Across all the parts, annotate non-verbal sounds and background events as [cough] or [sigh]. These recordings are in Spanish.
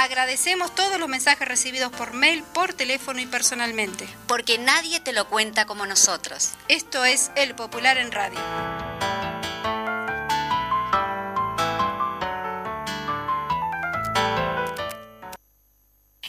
Agradecemos todos los mensajes recibidos por mail, por teléfono y personalmente. Porque nadie te lo cuenta como nosotros. Esto es El Popular en Radio.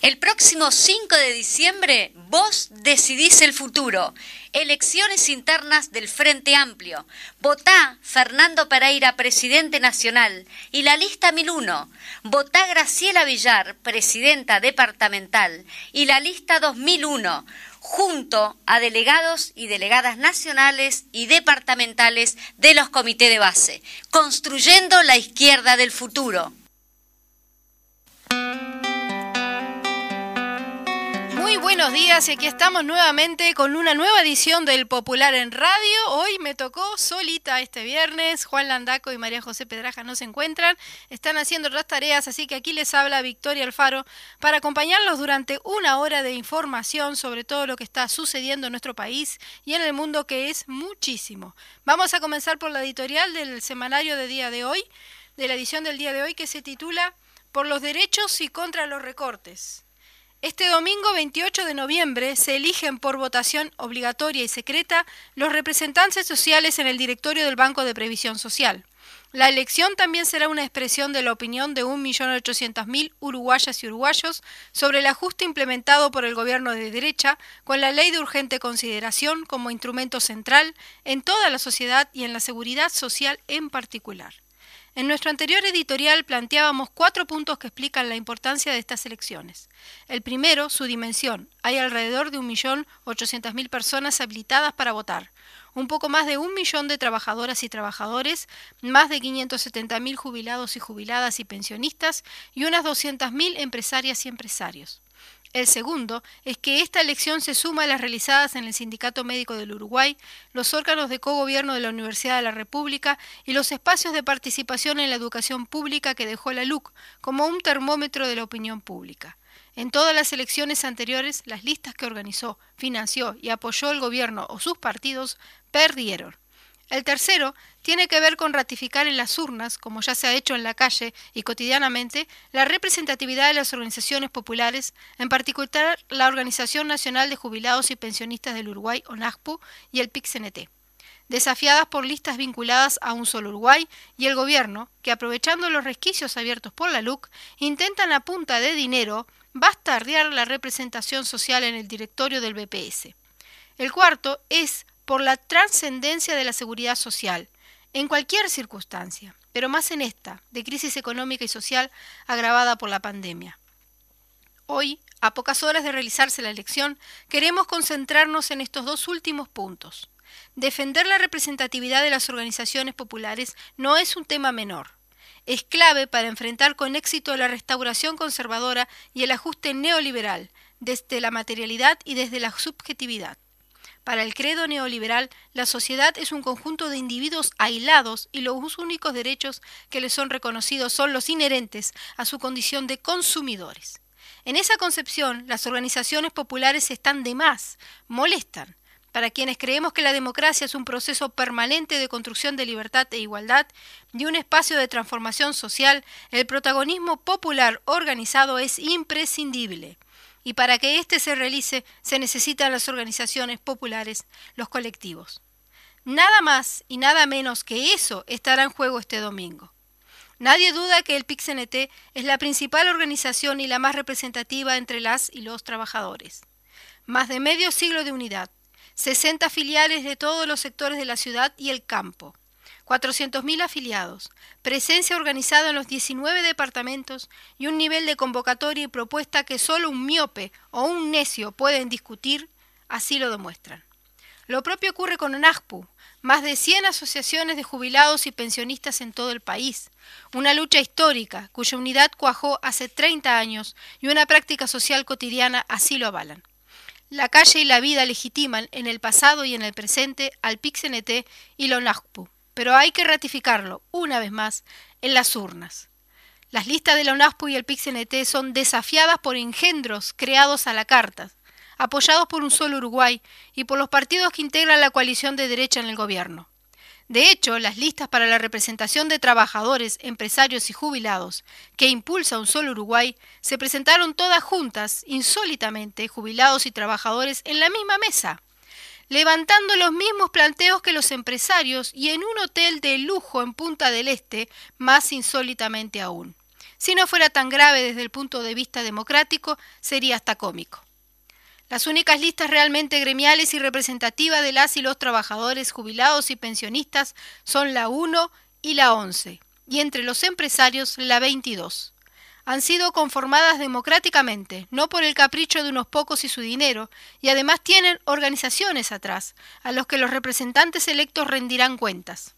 El próximo 5 de diciembre vos decidís el futuro. Elecciones internas del Frente Amplio. Votá Fernando Pereira, presidente nacional, y la lista 1001. Votá Graciela Villar, presidenta departamental, y la lista 2001 junto a delegados y delegadas nacionales y departamentales de los comités de base, construyendo la izquierda del futuro. Muy buenos días y aquí estamos nuevamente con una nueva edición del Popular en Radio. Hoy me tocó solita este viernes. Juan Landaco y María José Pedraja no se encuentran. Están haciendo otras tareas, así que aquí les habla Victoria Alfaro para acompañarlos durante una hora de información sobre todo lo que está sucediendo en nuestro país y en el mundo que es muchísimo. Vamos a comenzar por la editorial del semanario de día de hoy, de la edición del día de hoy que se titula Por los derechos y contra los recortes. Este domingo 28 de noviembre se eligen por votación obligatoria y secreta los representantes sociales en el directorio del Banco de Previsión Social. La elección también será una expresión de la opinión de 1.800.000 uruguayas y uruguayos sobre el ajuste implementado por el gobierno de derecha con la ley de urgente consideración como instrumento central en toda la sociedad y en la seguridad social en particular. En nuestro anterior editorial planteábamos cuatro puntos que explican la importancia de estas elecciones. El primero, su dimensión. Hay alrededor de 1.800.000 personas habilitadas para votar, un poco más de un millón de trabajadoras y trabajadores, más de 570.000 jubilados y jubiladas y pensionistas y unas 200.000 empresarias y empresarios. El segundo es que esta elección se suma a las realizadas en el Sindicato Médico del Uruguay, los órganos de cogobierno de la Universidad de la República y los espacios de participación en la educación pública que dejó la LUC como un termómetro de la opinión pública. En todas las elecciones anteriores, las listas que organizó, financió y apoyó el gobierno o sus partidos perdieron. El tercero tiene que ver con ratificar en las urnas, como ya se ha hecho en la calle y cotidianamente, la representatividad de las organizaciones populares, en particular la Organización Nacional de Jubilados y Pensionistas del Uruguay, ONAJPU, y el PIC-CNT, desafiadas por listas vinculadas a un solo Uruguay y el gobierno, que aprovechando los resquicios abiertos por la LUC, intentan a punta de dinero bastardear la representación social en el directorio del BPS. El cuarto es por la trascendencia de la seguridad social, en cualquier circunstancia, pero más en esta, de crisis económica y social agravada por la pandemia. Hoy, a pocas horas de realizarse la elección, queremos concentrarnos en estos dos últimos puntos. Defender la representatividad de las organizaciones populares no es un tema menor. Es clave para enfrentar con éxito la restauración conservadora y el ajuste neoliberal, desde la materialidad y desde la subjetividad. Para el credo neoliberal, la sociedad es un conjunto de individuos aislados y los únicos derechos que les son reconocidos son los inherentes a su condición de consumidores. En esa concepción, las organizaciones populares están de más, molestan. Para quienes creemos que la democracia es un proceso permanente de construcción de libertad e igualdad y un espacio de transformación social, el protagonismo popular organizado es imprescindible y para que éste se realice se necesitan las organizaciones populares, los colectivos. Nada más y nada menos que eso estará en juego este domingo. Nadie duda que el PICCNT es la principal organización y la más representativa entre las y los trabajadores. Más de medio siglo de unidad, 60 filiales de todos los sectores de la ciudad y el campo, 400.000 afiliados, presencia organizada en los 19 departamentos y un nivel de convocatoria y propuesta que solo un miope o un necio pueden discutir, así lo demuestran. Lo propio ocurre con ONAJPU, más de 100 asociaciones de jubilados y pensionistas en todo el país, una lucha histórica cuya unidad cuajó hace 30 años y una práctica social cotidiana así lo avalan. La calle y la vida legitiman en el pasado y en el presente al PIXNT y la UNASPU, pero hay que ratificarlo, una vez más, en las urnas. Las listas de la UNASPU y el PIXNT son desafiadas por engendros creados a la carta, apoyados por un solo Uruguay y por los partidos que integran la coalición de derecha en el gobierno. De hecho, las listas para la representación de trabajadores, empresarios y jubilados que impulsa un solo Uruguay se presentaron todas juntas, insólitamente, jubilados y trabajadores en la misma mesa, levantando los mismos planteos que los empresarios y en un hotel de lujo en Punta del Este, más insólitamente aún. Si no fuera tan grave desde el punto de vista democrático, sería hasta cómico. Las únicas listas realmente gremiales y representativas de las y los trabajadores jubilados y pensionistas son la 1 y la 11, y entre los empresarios la 22. Han sido conformadas democráticamente, no por el capricho de unos pocos y su dinero, y además tienen organizaciones atrás, a los que los representantes electos rendirán cuentas.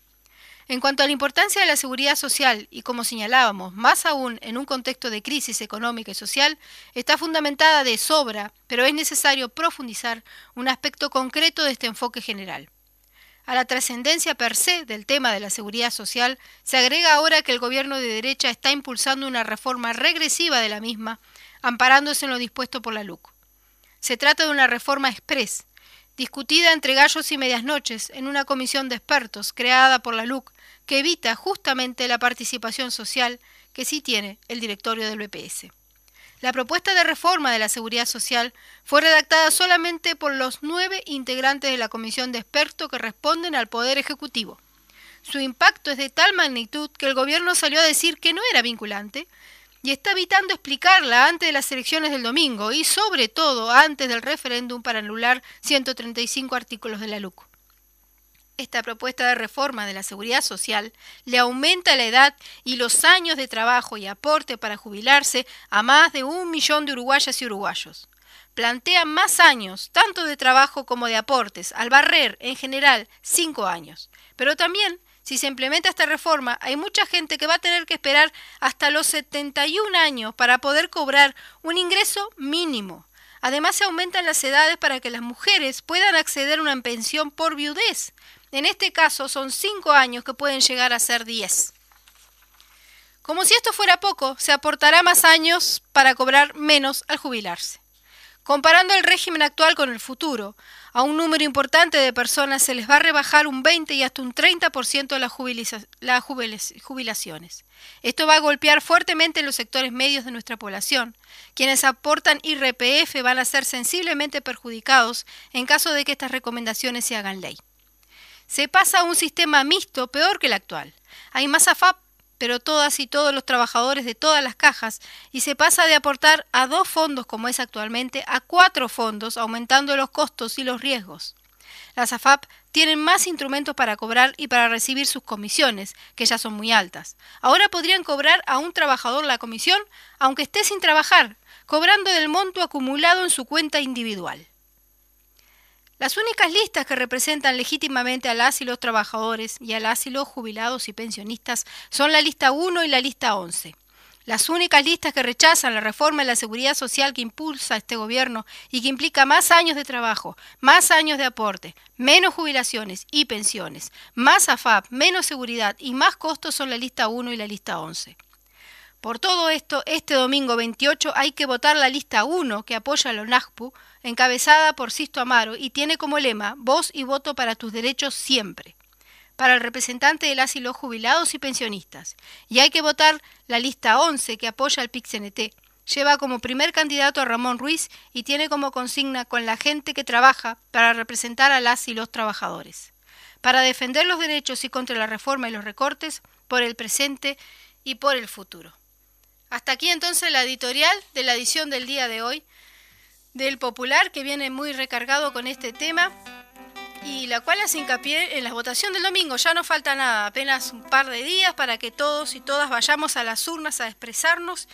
En cuanto a la importancia de la seguridad social, y como señalábamos, más aún en un contexto de crisis económica y social, está fundamentada de sobra, pero es necesario profundizar un aspecto concreto de este enfoque general. A la trascendencia per se del tema de la seguridad social se agrega ahora que el gobierno de derecha está impulsando una reforma regresiva de la misma, amparándose en lo dispuesto por la LUC. Se trata de una reforma express, discutida entre gallos y medias noches en una comisión de expertos creada por la LUC que evita justamente la participación social que sí tiene el directorio del BPS. La propuesta de reforma de la seguridad social fue redactada solamente por los nueve integrantes de la comisión de expertos que responden al Poder Ejecutivo. Su impacto es de tal magnitud que el gobierno salió a decir que no era vinculante, y está evitando explicarla antes de las elecciones del domingo y sobre todo antes del referéndum para anular 135 artículos de la LUC. Esta propuesta de reforma de la seguridad social le aumenta la edad y los años de trabajo y aporte para jubilarse a más de un millón de uruguayas y uruguayos. Plantea más años, tanto de trabajo como de aportes, al barrer, en general, cinco años. Pero también si se implementa esta reforma, hay mucha gente que va a tener que esperar hasta los 71 años para poder cobrar un ingreso mínimo. Además, se aumentan las edades para que las mujeres puedan acceder a una pensión por viudez. En este caso, son 5 años que pueden llegar a ser 10. Como si esto fuera poco, se aportará más años para cobrar menos al jubilarse. Comparando el régimen actual con el futuro, a un número importante de personas se les va a rebajar un 20 y hasta un 30% de las, jubilaciones. Esto va a golpear fuertemente en los sectores medios de nuestra población. Quienes aportan IRPF van a ser sensiblemente perjudicados en caso de que estas recomendaciones se hagan ley. Se pasa a un sistema mixto peor que el actual. Hay más AFAP pero todas y todos los trabajadores de todas las cajas, y se pasa de aportar a dos fondos como es actualmente a cuatro fondos, aumentando los costos y los riesgos. Las AFAP tienen más instrumentos para cobrar y para recibir sus comisiones, que ya son muy altas. Ahora podrían cobrar a un trabajador la comisión, aunque esté sin trabajar, cobrando del monto acumulado en su cuenta individual. Las únicas listas que representan legítimamente a las y los trabajadores y a las y los jubilados y pensionistas son la lista 1 y la lista 11. Las únicas listas que rechazan la reforma de la seguridad social que impulsa este gobierno y que implica más años de trabajo, más años de aporte, menos jubilaciones y pensiones, más AFAP, menos seguridad y más costos son la lista 1 y la lista 11. Por todo esto, este domingo 28 hay que votar la lista 1 que apoya a la ONAJPU, encabezada por Sisto Amaro, y tiene como lema Voz y voto para tus derechos siempre, para el representante de las y los jubilados y pensionistas. Y hay que votar la lista 11 que apoya al PIXNT. Lleva como primer candidato a Ramón Ruiz y tiene como consigna con la gente que trabaja para representar a las y los trabajadores. Para defender los derechos y contra la reforma y los recortes, por el presente y por el futuro. Hasta aquí entonces la editorial de la edición del día de hoy del Popular, que viene muy recargado con este tema y la cual hace hincapié en la votación del domingo. Ya no falta nada, apenas un par de días para que todos y todas vayamos a las urnas a expresarnos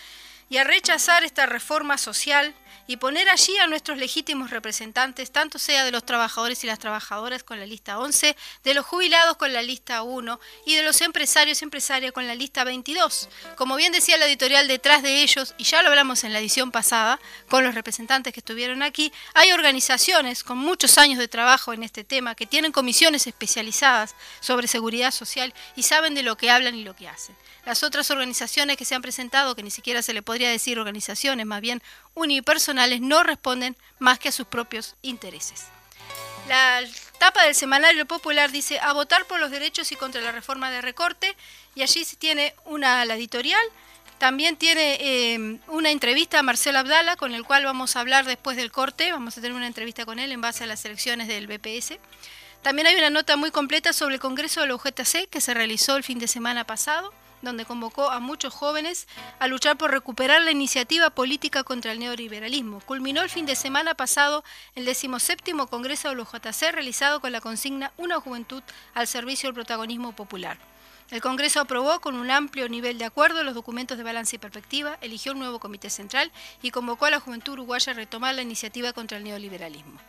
y a rechazar esta reforma social y poner allí a nuestros legítimos representantes, tanto sea de los trabajadores y las trabajadoras con la lista 11, de los jubilados con la lista 1 y de los empresarios y empresarias con la lista 22. Como bien decía la editorial detrás de ellos, y ya lo hablamos en la edición pasada con los representantes que estuvieron aquí, hay organizaciones con muchos años de trabajo en este tema que tienen comisiones especializadas sobre seguridad social y saben de lo que hablan y lo que hacen. Las otras organizaciones que se han presentado, que ni siquiera se le podría decir organizaciones, más bien unipersonales, no responden más que a sus propios intereses. La tapa del semanario popular dice a votar por los derechos y contra la reforma de recorte y allí se tiene una la editorial también tiene eh, una entrevista a Marcelo Abdala, con el cual vamos a hablar después del corte. Vamos a tener una entrevista con él en base a las elecciones del BPS. También hay una nota muy completa sobre el Congreso de la UGTC que se realizó el fin de semana pasado donde convocó a muchos jóvenes a luchar por recuperar la iniciativa política contra el neoliberalismo. Culminó el fin de semana pasado el 17 Congreso de los JC realizado con la consigna Una juventud al servicio del protagonismo popular. El Congreso aprobó con un amplio nivel de acuerdo los documentos de balance y perspectiva, eligió un nuevo comité central y convocó a la juventud uruguaya a retomar la iniciativa contra el neoliberalismo.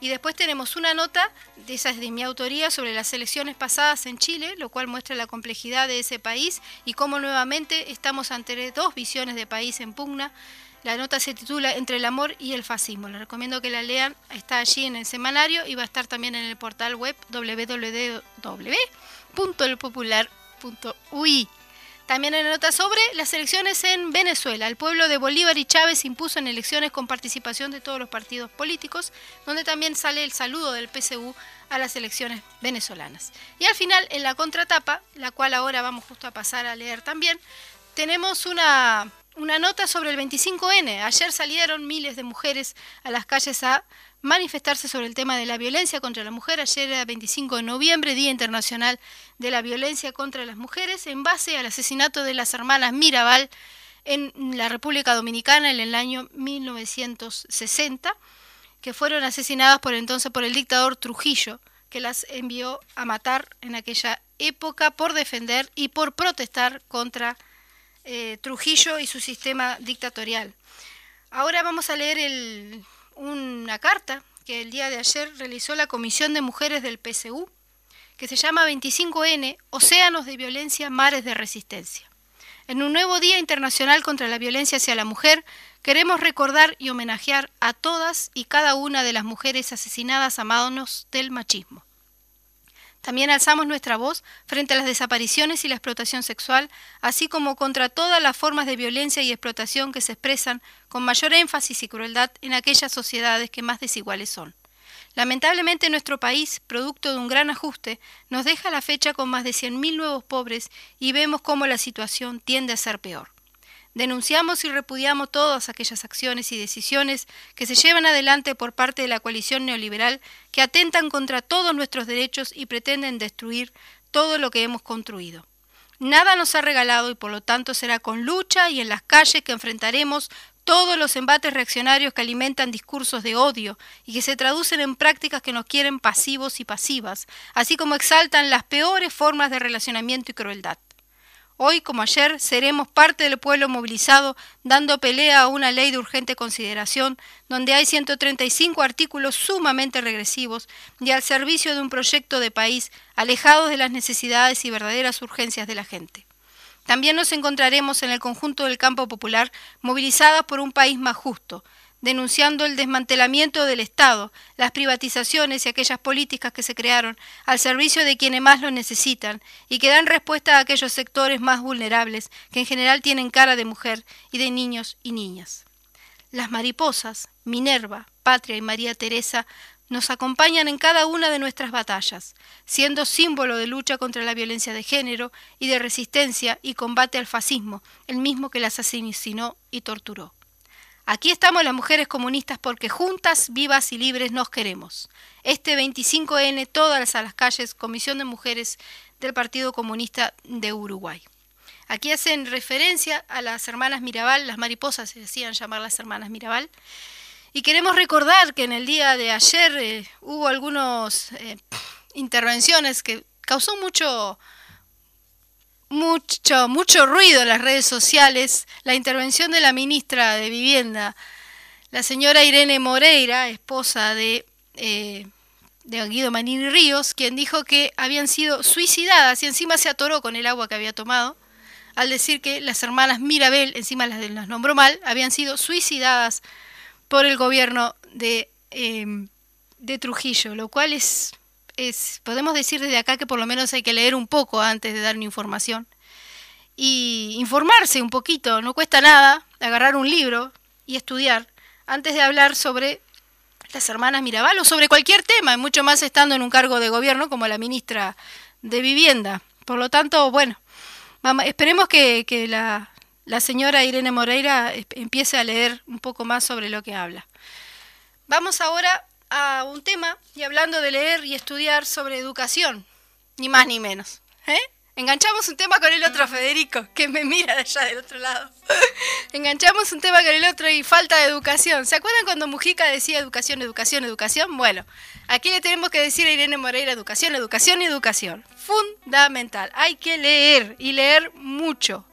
Y después tenemos una nota, de esa es de mi autoría, sobre las elecciones pasadas en Chile, lo cual muestra la complejidad de ese país y cómo nuevamente estamos ante dos visiones de país en pugna. La nota se titula Entre el amor y el fascismo. Les recomiendo que la lean, está allí en el semanario y va a estar también en el portal web www.elpopular.ui. También hay nota sobre las elecciones en Venezuela. El pueblo de Bolívar y Chávez impuso en elecciones con participación de todos los partidos políticos, donde también sale el saludo del PSU a las elecciones venezolanas. Y al final, en la contratapa, la cual ahora vamos justo a pasar a leer también, tenemos una, una nota sobre el 25N. Ayer salieron miles de mujeres a las calles a manifestarse sobre el tema de la violencia contra la mujer. Ayer era 25 de noviembre, Día Internacional de la Violencia contra las Mujeres, en base al asesinato de las hermanas Mirabal en la República Dominicana en el año 1960, que fueron asesinadas por entonces por el dictador Trujillo, que las envió a matar en aquella época por defender y por protestar contra eh, Trujillo y su sistema dictatorial. Ahora vamos a leer el, una carta que el día de ayer realizó la Comisión de Mujeres del PSU, que se llama 25N, Océanos de Violencia, Mares de Resistencia. En un nuevo Día Internacional contra la Violencia hacia la Mujer, queremos recordar y homenajear a todas y cada una de las mujeres asesinadas a manos del machismo. También alzamos nuestra voz frente a las desapariciones y la explotación sexual, así como contra todas las formas de violencia y explotación que se expresan con mayor énfasis y crueldad en aquellas sociedades que más desiguales son. Lamentablemente nuestro país, producto de un gran ajuste, nos deja la fecha con más de 100.000 nuevos pobres y vemos cómo la situación tiende a ser peor. Denunciamos y repudiamos todas aquellas acciones y decisiones que se llevan adelante por parte de la coalición neoliberal que atentan contra todos nuestros derechos y pretenden destruir todo lo que hemos construido. Nada nos ha regalado y por lo tanto será con lucha y en las calles que enfrentaremos todos los embates reaccionarios que alimentan discursos de odio y que se traducen en prácticas que nos quieren pasivos y pasivas, así como exaltan las peores formas de relacionamiento y crueldad. Hoy, como ayer, seremos parte del pueblo movilizado dando pelea a una ley de urgente consideración, donde hay 135 artículos sumamente regresivos y al servicio de un proyecto de país alejados de las necesidades y verdaderas urgencias de la gente. También nos encontraremos en el conjunto del campo popular movilizadas por un país más justo, denunciando el desmantelamiento del Estado, las privatizaciones y aquellas políticas que se crearon al servicio de quienes más lo necesitan y que dan respuesta a aquellos sectores más vulnerables que en general tienen cara de mujer y de niños y niñas. Las mariposas, Minerva, Patria y María Teresa nos acompañan en cada una de nuestras batallas, siendo símbolo de lucha contra la violencia de género y de resistencia y combate al fascismo, el mismo que las asesinó y torturó. Aquí estamos las mujeres comunistas porque juntas, vivas y libres nos queremos. Este 25N, todas a las calles, Comisión de Mujeres del Partido Comunista de Uruguay. Aquí hacen referencia a las hermanas Mirabal, las mariposas se decían llamar las hermanas Mirabal. Y queremos recordar que en el día de ayer eh, hubo algunas eh, intervenciones que causó mucho, mucho, mucho ruido en las redes sociales la intervención de la ministra de Vivienda, la señora Irene Moreira, esposa de, eh, de Guido Manini Ríos, quien dijo que habían sido suicidadas y encima se atoró con el agua que había tomado, al decir que las hermanas Mirabel, encima las, las nombró mal, habían sido suicidadas por el gobierno de, em, de Trujillo, lo cual es, es, podemos decir desde acá que por lo menos hay que leer un poco antes de dar una información y informarse un poquito, no cuesta nada agarrar un libro y estudiar antes de hablar sobre las hermanas Mirabal o sobre cualquier tema, mucho más estando en un cargo de gobierno como la ministra de Vivienda. Por lo tanto, bueno, esperemos que, la, la señora Irene Moreira empiece a leer un poco más sobre lo que habla. Vamos ahora a un tema y hablando de leer y estudiar sobre educación, ni más ni menos. ¿eh? Enganchamos un tema con el otro, Federico, que me mira de allá del otro lado. [laughs] Enganchamos un tema con el otro y falta de educación. ¿Se acuerdan cuando Mujica decía educación, educación, educación? Bueno, aquí le tenemos que decir a Irene Moreira educación, educación y educación. Fundamental. Hay que leer y leer mucho.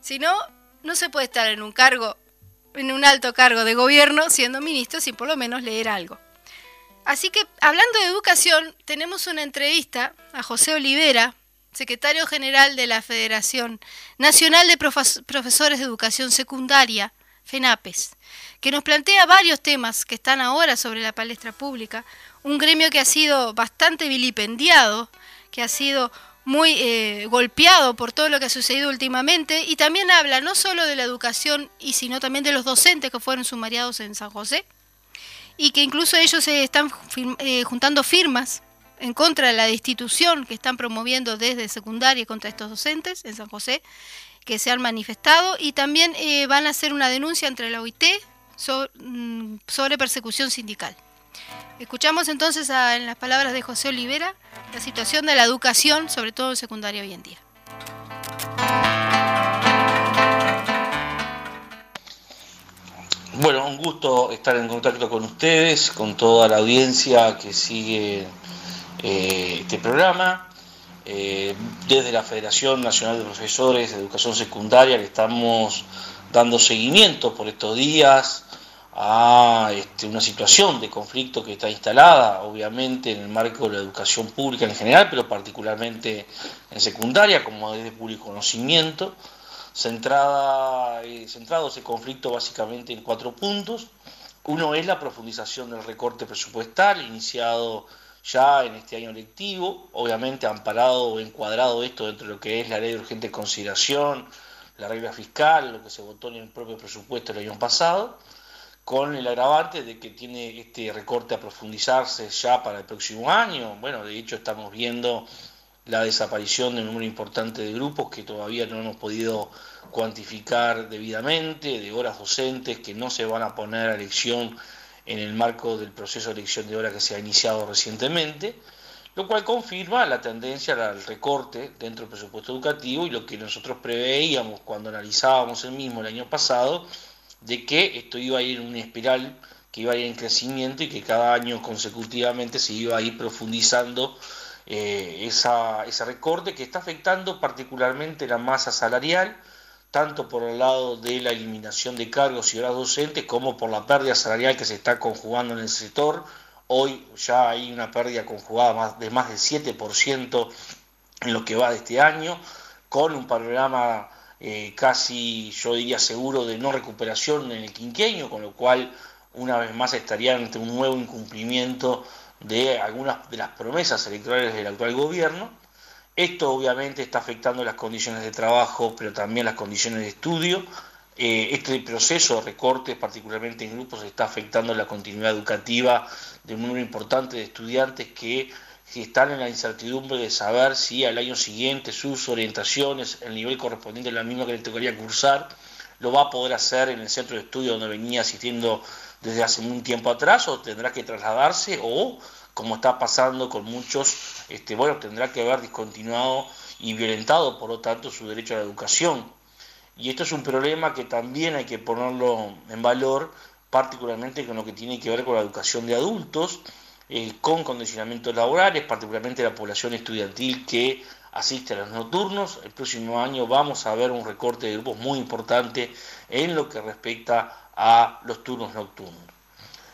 Si no, no se puede estar en un cargo, en un alto cargo de gobierno siendo ministro sin por lo menos leer algo. Así que, hablando de educación, tenemos una entrevista a José Olivera, secretario general de la Federación Nacional de Profesores de Educación Secundaria, FENAPES, que nos plantea varios temas que están ahora sobre la palestra pública, un gremio que ha sido bastante vilipendiado, que ha sido muy eh, golpeado por todo lo que ha sucedido últimamente y también habla no solo de la educación y sino también de los docentes que fueron sumariados en San José y que incluso ellos se están eh, juntando firmas en contra de la destitución que están promoviendo desde secundaria contra estos docentes en San José, que se han manifestado, y también eh, van a hacer una denuncia entre la OIT mm, sobre, persecución sindical. Escuchamos entonces en las palabras de José Olivera la situación de la educación, sobre todo en secundaria hoy en día. Bueno, un gusto estar en contacto con ustedes, con toda la audiencia que sigue eh, este programa. Eh, desde la Federación Nacional de Profesores de Educación Secundaria le estamos dando seguimiento por estos días a este, una situación de conflicto que está instalada, obviamente, en el marco de la educación pública en general, pero particularmente en secundaria, como es de público conocimiento, centrada, eh, centrado ese conflicto básicamente en cuatro puntos. Uno es la profundización del recorte presupuestal iniciado ya en este año lectivo, obviamente amparado o encuadrado esto dentro de lo que es la ley de urgente consideración, la regla fiscal, lo que se votó en el propio presupuesto el año pasado, con el agravante de que tiene este recorte a profundizarse ya para el próximo año. Bueno, de hecho estamos viendo la desaparición de un número importante de grupos que todavía no hemos podido cuantificar debidamente, de horas docentes que no se van a poner a elección en el marco del proceso de elección de hora que se ha iniciado recientemente, lo cual confirma la tendencia al recorte dentro del presupuesto educativo y lo que nosotros preveíamos cuando analizábamos el mismo el año pasado, de que esto iba a ir en una espiral que iba a ir en crecimiento y que cada año consecutivamente se iba a ir profundizando eh, esa, ese recorte que está afectando particularmente la masa salarial, tanto por el lado de la eliminación de cargos y horas docentes como por la pérdida salarial que se está conjugando en el sector. Hoy ya hay una pérdida conjugada de más del 7% en lo que va de este año, con un panorama eh, casi, yo diría, seguro de no recuperación en el quinquenio, con lo cual una vez más estaría ante un nuevo incumplimiento de algunas de las promesas electorales del actual gobierno esto obviamente está afectando las condiciones de trabajo, pero también las condiciones de estudio. Eh, este proceso de recortes, particularmente en grupos, está afectando la continuidad educativa de un número importante de estudiantes que están en la incertidumbre de saber si al año siguiente sus orientaciones, el nivel correspondiente a la misma que le tocaría cursar, lo va a poder hacer en el centro de estudio donde venía asistiendo desde hace un tiempo atrás o tendrá que trasladarse o como está pasando con muchos, este, bueno, tendrá que haber discontinuado y violentado, por lo tanto, su derecho a la educación. Y esto es un problema que también hay que ponerlo en valor, particularmente con lo que tiene que ver con la educación de adultos, eh, con condicionamientos laborales, particularmente la población estudiantil que asiste a los nocturnos. El próximo año vamos a ver un recorte de grupos muy importante en lo que respecta a los turnos nocturnos.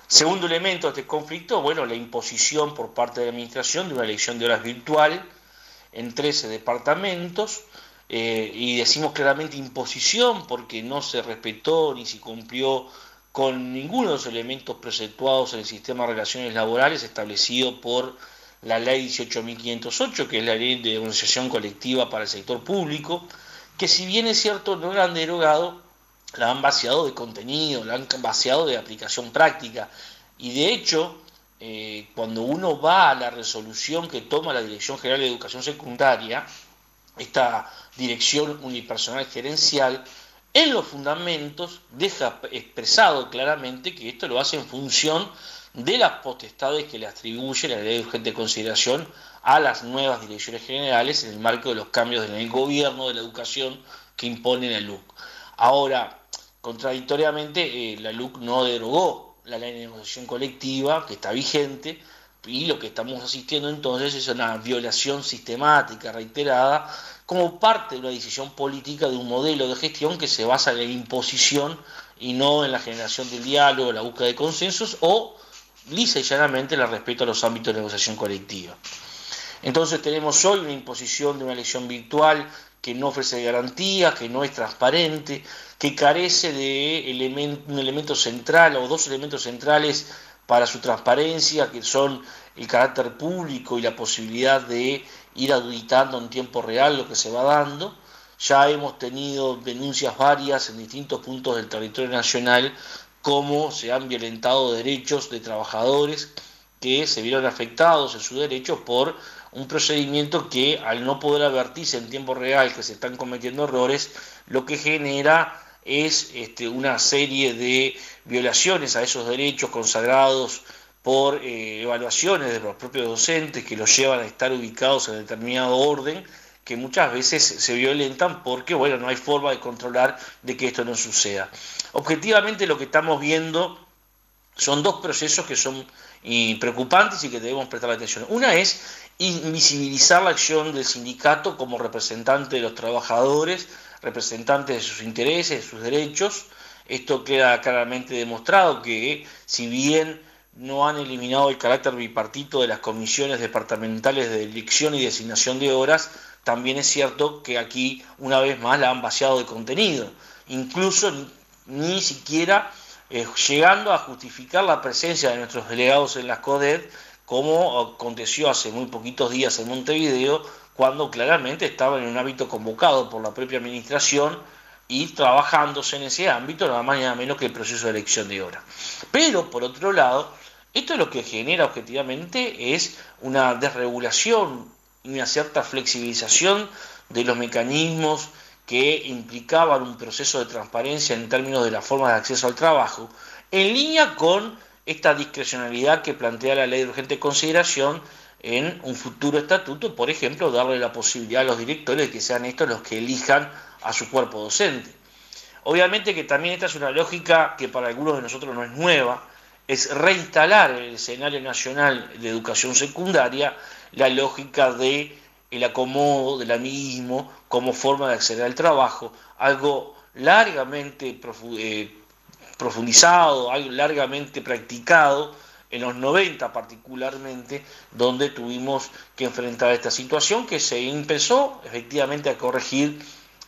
Segundo elemento de este conflicto, bueno, la imposición por parte de la Administración de una elección de horas virtual en 13 departamentos, eh, y decimos claramente imposición porque no se respetó ni se cumplió con ninguno de los elementos preceptuados en el sistema de relaciones laborales establecido por la ley 18.508, que es la ley de organización colectiva para el sector público, que si bien es cierto no la han derogado, la han vaciado de contenido, la han vaciado de aplicación práctica. Y de hecho, eh, cuando uno va a la resolución que toma la Dirección General de Educación Secundaria, esta dirección unipersonal gerencial, en los fundamentos deja expresado claramente que esto lo hace en función de las potestades que le atribuye la ley de urgente consideración a las nuevas direcciones generales en el marco de los cambios en el gobierno de la educación que impone la LUC. Ahora, contradictoriamente, eh, la LUC no derogó la ley de negociación colectiva que está vigente y lo que estamos asistiendo entonces es una violación sistemática, reiterada, como parte de una decisión política de un modelo de gestión que se basa en la imposición y no en la generación del diálogo, la búsqueda de consensos o lisa y llanamente el respeto a los ámbitos de negociación colectiva. Entonces tenemos hoy una imposición de una elección virtual que no ofrece garantías, que no es transparente, que carece de un elemento central o dos elementos centrales para su transparencia, que son el carácter público y la posibilidad de ir auditando en tiempo real lo que se va dando. Ya hemos tenido denuncias varias en distintos puntos del territorio nacional cómo se han violentado derechos de trabajadores que se vieron afectados en sus derechos por un procedimiento que al no poder advertirse en tiempo real que se están cometiendo errores, lo que genera es este, una serie de violaciones a esos derechos consagrados por eh, evaluaciones de los propios docentes que los llevan a estar ubicados en determinado orden que muchas veces se violentan porque, bueno, no hay forma de controlar de que esto no suceda. Objetivamente lo que estamos viendo son dos procesos que son preocupantes y que debemos prestar atención. Una es invisibilizar la acción del sindicato como representante de los trabajadores, representante de sus intereses, de sus derechos. Esto queda claramente demostrado que si bien no han eliminado el carácter bipartito de las comisiones departamentales de elección y designación de horas, también es cierto que aquí una vez más la han vaciado de contenido, incluso ni, siquiera eh, llegando a justificar la presencia de nuestros delegados en las CODED, como aconteció hace muy poquitos días en Montevideo, cuando claramente estaban en un ámbito convocado por la propia administración y trabajándose en ese ámbito, nada más y nada menos que el proceso de elección de hora. Pero, por otro lado, esto lo que genera objetivamente es una desregulación una cierta flexibilización de los mecanismos que implicaban un proceso de transparencia en términos de la forma de acceso al trabajo, en línea con esta discrecionalidad que plantea la ley de urgente consideración en un futuro estatuto, por ejemplo, darle la posibilidad a los directores de que sean estos los que elijan a su cuerpo docente. Obviamente que también esta es una lógica que para algunos de nosotros no es nueva, es reinstalar el escenario nacional de educación secundaria la lógica de el acomodo, del amiguismo como forma de acceder al trabajo, algo largamente eh, profundizado, algo largamente practicado en los 90 particularmente, donde tuvimos que enfrentar esta situación que se empezó efectivamente a corregir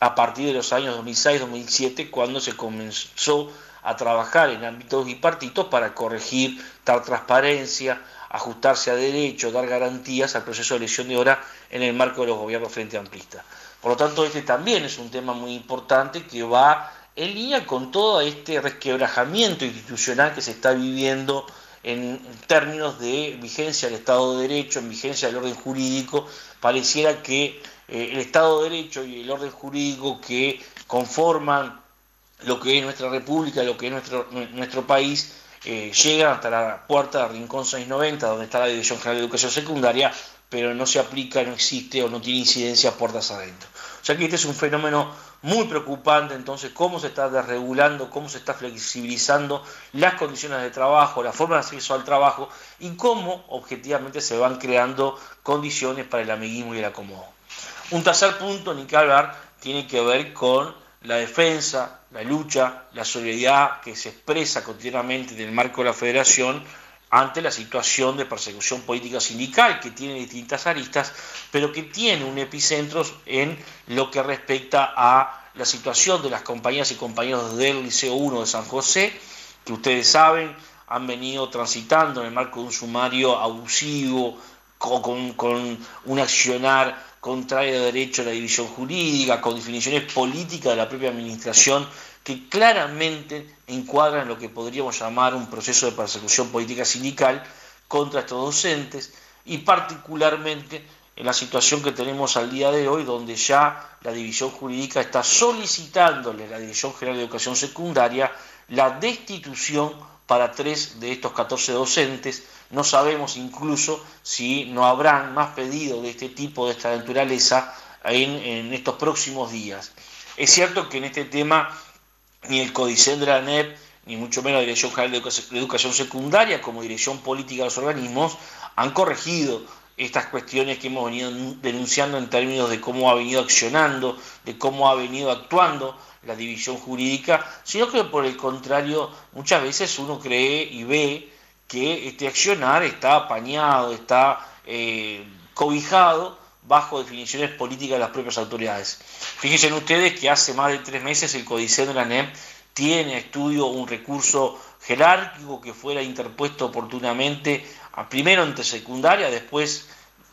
a partir de los años 2006-2007, cuando se comenzó a trabajar en ámbitos bipartitos para corregir tal transparencia, ajustarse a derecho, dar garantías al proceso de elección de hora en el marco de los gobiernos frente amplistas. Por lo tanto, este también es un tema muy importante que va en línea con todo este resquebrajamiento institucional que se está viviendo en términos de vigencia del Estado de Derecho, en vigencia del orden jurídico, pareciera que eh, el Estado de Derecho y el orden jurídico que conforman lo que es nuestra república, lo que es nuestro, nuestro país, eh, llegan hasta la puerta de Rincón 690, donde está la Dirección General de Educación Secundaria, pero no se aplica, no existe o no tiene incidencia puertas adentro. O sea que este es un fenómeno muy preocupante, entonces, cómo se está desregulando, cómo se está flexibilizando las condiciones de trabajo, la forma de acceso al trabajo y cómo objetivamente se van creando condiciones para el amiguismo y el acomodo. Un tercer punto, ni que hablar, tiene que ver con la defensa, la lucha, la solidaridad que se expresa continuamente en el marco de la federación ante la situación de persecución política sindical que tiene distintas aristas, pero que tiene un epicentro en lo que respecta a la situación de las compañías y compañeros del Liceo 1 de San José, que ustedes saben han venido transitando en el marco de un sumario abusivo, con, con un accionar contrario a derecho la división jurídica, con definiciones políticas de la propia administración que claramente encuadran lo que podríamos llamar un proceso de persecución política sindical contra estos docentes y particularmente en la situación que tenemos al día de hoy, donde ya la división jurídica está solicitándole a la División General de Educación Secundaria la destitución para tres de estos 14 docentes. No sabemos incluso si no habrán más pedidos de este tipo, de esta naturaleza, en, estos próximos días. Es cierto que en este tema ni el Codicen de la NEP, ni mucho menos la Dirección General de Educación Secundaria, como dirección política de los organismos, han corregido estas cuestiones que hemos venido denunciando en términos de cómo ha venido accionando, de cómo ha venido actuando la división jurídica, sino que por el contrario, muchas veces uno cree y ve que este accionar está apañado, está eh, cobijado bajo definiciones políticas de las propias autoridades. Fíjense ustedes que hace más de tres meses el Códice de la NEP tiene a estudio un recurso jerárquico que fuera interpuesto oportunamente, primero ante secundaria, después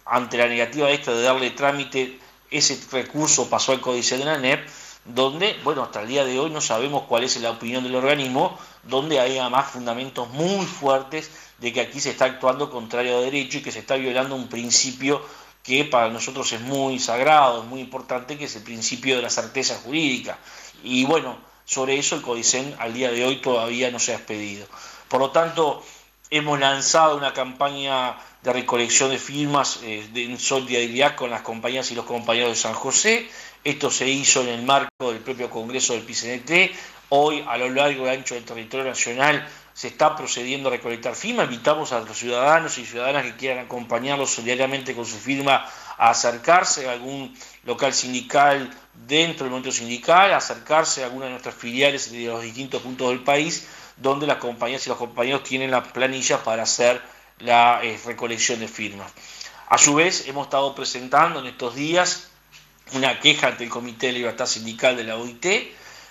ante la negativa esta de darle trámite, ese recurso pasó al Códice de la NEP, donde, bueno, hasta el día de hoy no sabemos cuál es la opinión del organismo, donde hay además fundamentos muy fuertes de que aquí se está actuando contrario a derecho y que se está violando un principio que para nosotros es muy sagrado, es muy importante, que es el principio de la certeza jurídica. Y bueno, sobre eso el CODICEN al día de hoy todavía no se ha expedido. Por lo tanto, hemos lanzado una campaña de recolección de firmas eh, en solidaridad con las compañías y los compañeros de San José. Esto se hizo en el marco del propio Congreso del PCNT. Hoy, a lo largo y ancho del territorio nacional, se está procediendo a recolectar firmas. Invitamos a los ciudadanos y ciudadanas que quieran acompañarlos solidariamente con su firma a acercarse a algún local sindical dentro del momento sindical, a acercarse a alguna de nuestras filiales de los distintos puntos del país, donde las compañías y los compañeros tienen las planillas para hacer la eh, recolección de firmas. A su vez, hemos estado presentando en estos días una queja ante el Comité de Libertad Sindical de la OIT,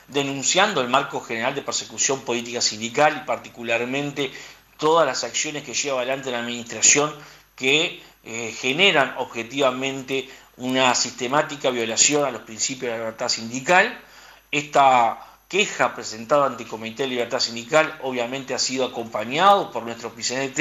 denunciando el marco general de persecución política sindical y particularmente todas las acciones que lleva adelante la Administración que eh, generan objetivamente una sistemática violación a los principios de la libertad sindical. Esta queja presentada ante el Comité de Libertad Sindical obviamente ha sido acompañado por nuestro PCNT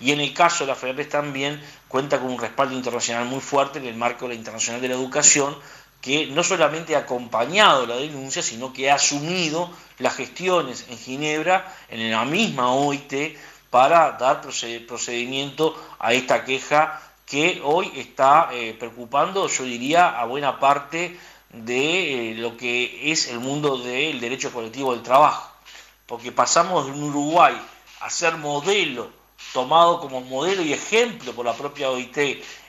y en el caso de la FEDERES también cuenta con un respaldo internacional muy fuerte en el marco de la Internacional de la Educación que no solamente ha acompañado la denuncia, sino que ha asumido las gestiones en Ginebra, en la misma OIT, para dar procedimiento a esta queja que hoy está eh, preocupando, yo diría, a buena parte de eh, lo que es el mundo del derecho colectivo del trabajo. Porque pasamos de un Uruguay a ser modelo, tomado como modelo y ejemplo por la propia OIT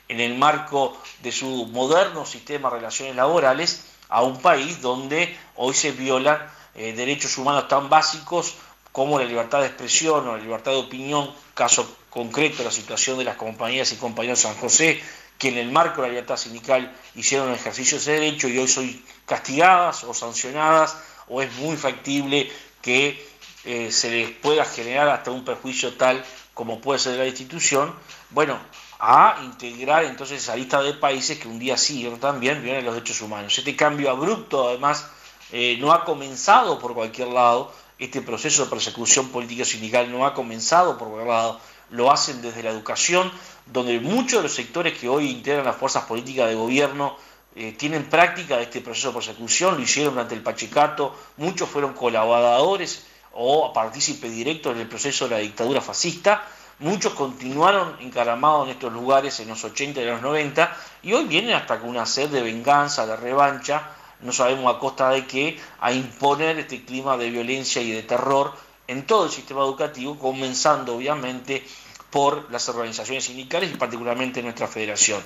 en el marco de su moderno sistema de relaciones laborales, a un país donde hoy se violan eh, derechos humanos tan básicos como la libertad de expresión o la libertad de opinión, caso concreto la situación de las compañías y compañeros San José, que en el marco de la libertad sindical hicieron ejercicio de ese derecho y hoy son castigadas o sancionadas, o es muy factible que eh, se les pueda generar hasta un perjuicio tal como puede ser la institución, bueno, a integrar entonces esa lista de países que un día sí también violan los derechos humanos. Este cambio abrupto, además, eh, no ha comenzado por cualquier lado, este proceso de persecución política sindical no ha comenzado por un lado, lo hacen desde la educación, donde muchos de los sectores que hoy integran las fuerzas políticas de gobierno eh, tienen práctica de este proceso de persecución, lo hicieron durante el Pachecato, muchos fueron colaboradores o partícipes directos en el proceso de la dictadura fascista, muchos continuaron encaramados en estos lugares en los 80 y los 90 y hoy vienen hasta con una sed de venganza, de revancha, no sabemos a costa de qué, a imponer este clima de violencia y de terror en todo el sistema educativo, comenzando obviamente por las organizaciones sindicales y particularmente nuestra federación.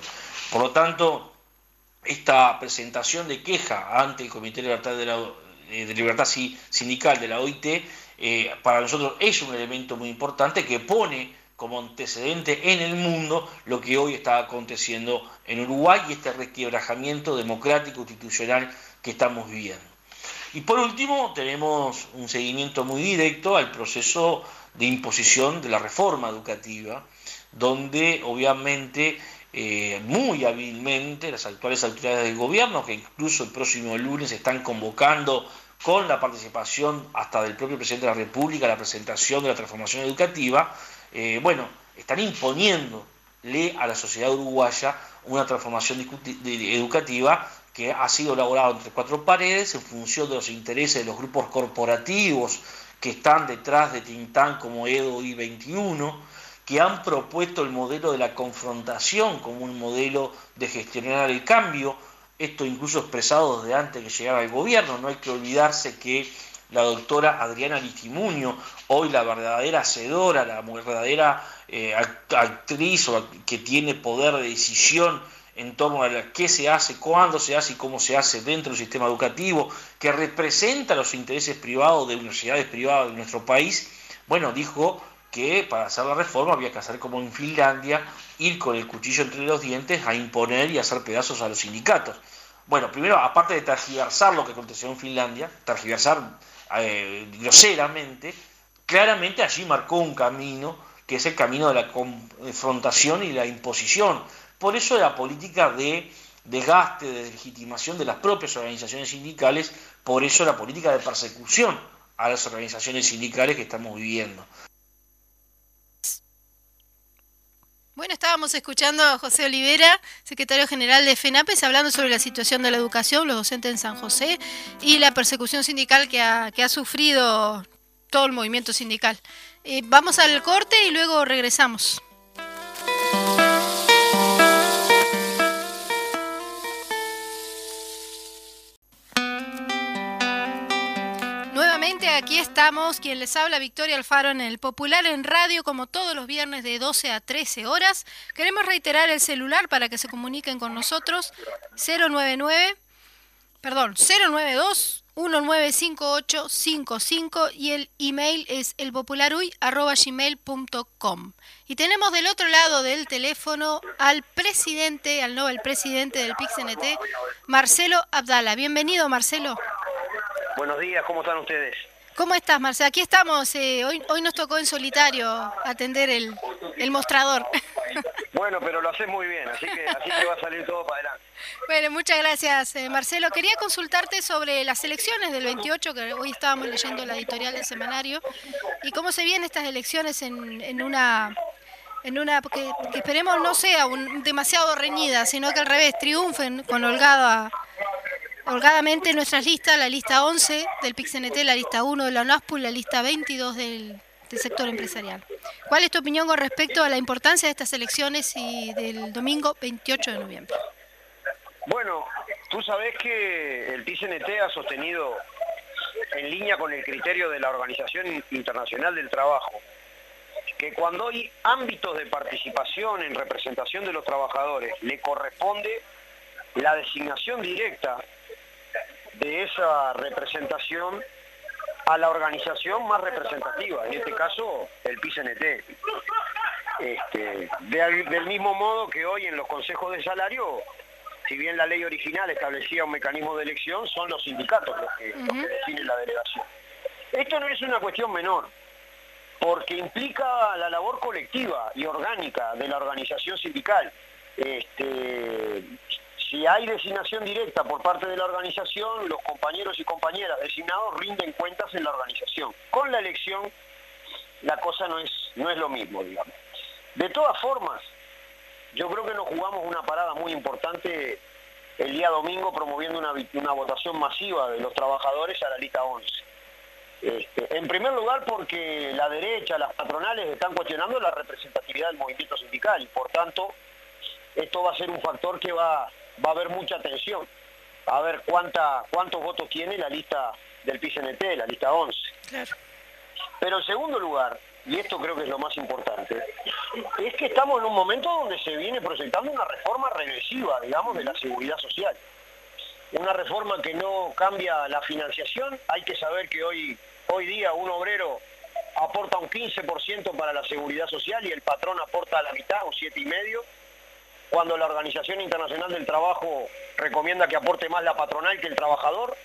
Por lo tanto, esta presentación de queja ante el Comité de Libertad, de eh, Libertad Sindical de la OIT, eh, para nosotros es un elemento muy importante que pone como antecedente en el mundo lo que hoy está aconteciendo en Uruguay y este requebrajamiento democrático institucional que estamos viviendo. Y por último, tenemos un seguimiento muy directo al proceso de imposición de la reforma educativa, donde obviamente eh, muy hábilmente las actuales autoridades del gobierno, que incluso el próximo lunes están convocando con la participación hasta del propio presidente de la República la presentación de la transformación educativa, eh, bueno, están imponiéndole a la sociedad uruguaya una transformación educativa que ha sido elaborada entre cuatro paredes en función de los intereses de los grupos corporativos que están detrás de Tintán como Edo I-21, que han propuesto el modelo de la confrontación como un modelo de gestionar el cambio, esto incluso expresado desde antes que llegara el gobierno, no hay que olvidarse que la doctora Adriana Listimuño, hoy la verdadera hacedora, la verdadera eh, actriz que tiene poder de decisión en torno a qué se hace, cuándo se hace y cómo se hace dentro del sistema educativo, que representa los intereses privados de universidades privadas de nuestro país, bueno, dijo que para hacer la reforma había que hacer como en Finlandia, ir con el cuchillo entre los dientes a imponer y hacer pedazos a los sindicatos. Bueno, primero, aparte de tergiversar lo que aconteció en Finlandia, tergiversar eh, groseramente, claramente allí marcó un camino que es el camino de la confrontación y la imposición. Por eso la política de desgaste, de legitimación de las propias organizaciones sindicales, por eso la política de persecución a las organizaciones sindicales que estamos viviendo. Bueno, estábamos escuchando a José Olivera, secretario general de FENAPES, hablando sobre la situación de la educación, los docentes en San José y la persecución sindical que ha, que ha sufrido todo el movimiento sindical. Eh, vamos al corte y luego regresamos. Aquí estamos, quien les habla Victoria Alfaro en el Popular en Radio, como todos los viernes de 12 a 13 horas. Queremos reiterar el celular para que se comuniquen con nosotros, 099, perdón, 092 195855 y el email es elpopularuy.gmail.com. Y tenemos del otro lado del teléfono al presidente, al nuevo presidente del PIXNT, Marcelo Abdala. Bienvenido, Marcelo. Buenos días, ¿cómo están ustedes? ¿Cómo estás, Marcela? Aquí estamos. Eh, hoy, hoy nos tocó en solitario atender el, mostrador. [laughs] Bueno, pero lo haces muy bien, así que, así que va a salir todo para adelante. Bueno, muchas gracias, eh, Marcelo. Quería consultarte sobre las elecciones del 28, que hoy estábamos leyendo la editorial del semanario, y cómo se vienen estas elecciones en, en una en una que, esperemos no sea un, demasiado reñida, sino que al revés triunfen con holgada holgadamente nuestras listas, la lista 11 del PIXNT, la lista 1 de la UNASPU, la lista 22 del, sector empresarial. ¿Cuál es tu opinión con respecto a la importancia de estas elecciones y del domingo 28 de noviembre? Bueno, tú sabes que el PICNT ha sostenido en línea con el criterio de la Organización Internacional del Trabajo, que cuando hay ámbitos de participación en representación de los trabajadores, le corresponde la designación directa de esa representación a la organización más representativa, en este caso el PICNT. Este, del mismo modo que hoy en los consejos de salario, si bien la ley original establecía un mecanismo de elección, son los sindicatos los que, definen la delegación. Esto no es una cuestión menor, porque implica la labor colectiva y orgánica de la organización sindical. Este, si hay designación directa por parte de la organización, los compañeros y compañeras designados rinden cuentas en la organización. Con la elección la cosa no es, no es lo mismo, digamos. De todas formas, yo creo que nos jugamos una parada muy importante el día domingo promoviendo una, votación masiva de los trabajadores a la lista 11. Este, en primer lugar porque la derecha, las patronales están cuestionando la representatividad del movimiento sindical y por tanto esto va a ser un factor que va va a haber mucha tensión. A ver cuánta, cuántos votos tiene la lista del PCNT, la lista 11. Pero en segundo lugar, y esto creo que es lo más importante, es que estamos en un momento donde se viene proyectando una reforma regresiva, digamos, de la seguridad social. Una reforma que no cambia la financiación. Hay que saber que hoy, hoy día un obrero aporta un 15% para la seguridad social y el patrón aporta la mitad, un 7,5%, cuando la Organización Internacional del Trabajo recomienda que aporte más la patronal que el trabajador,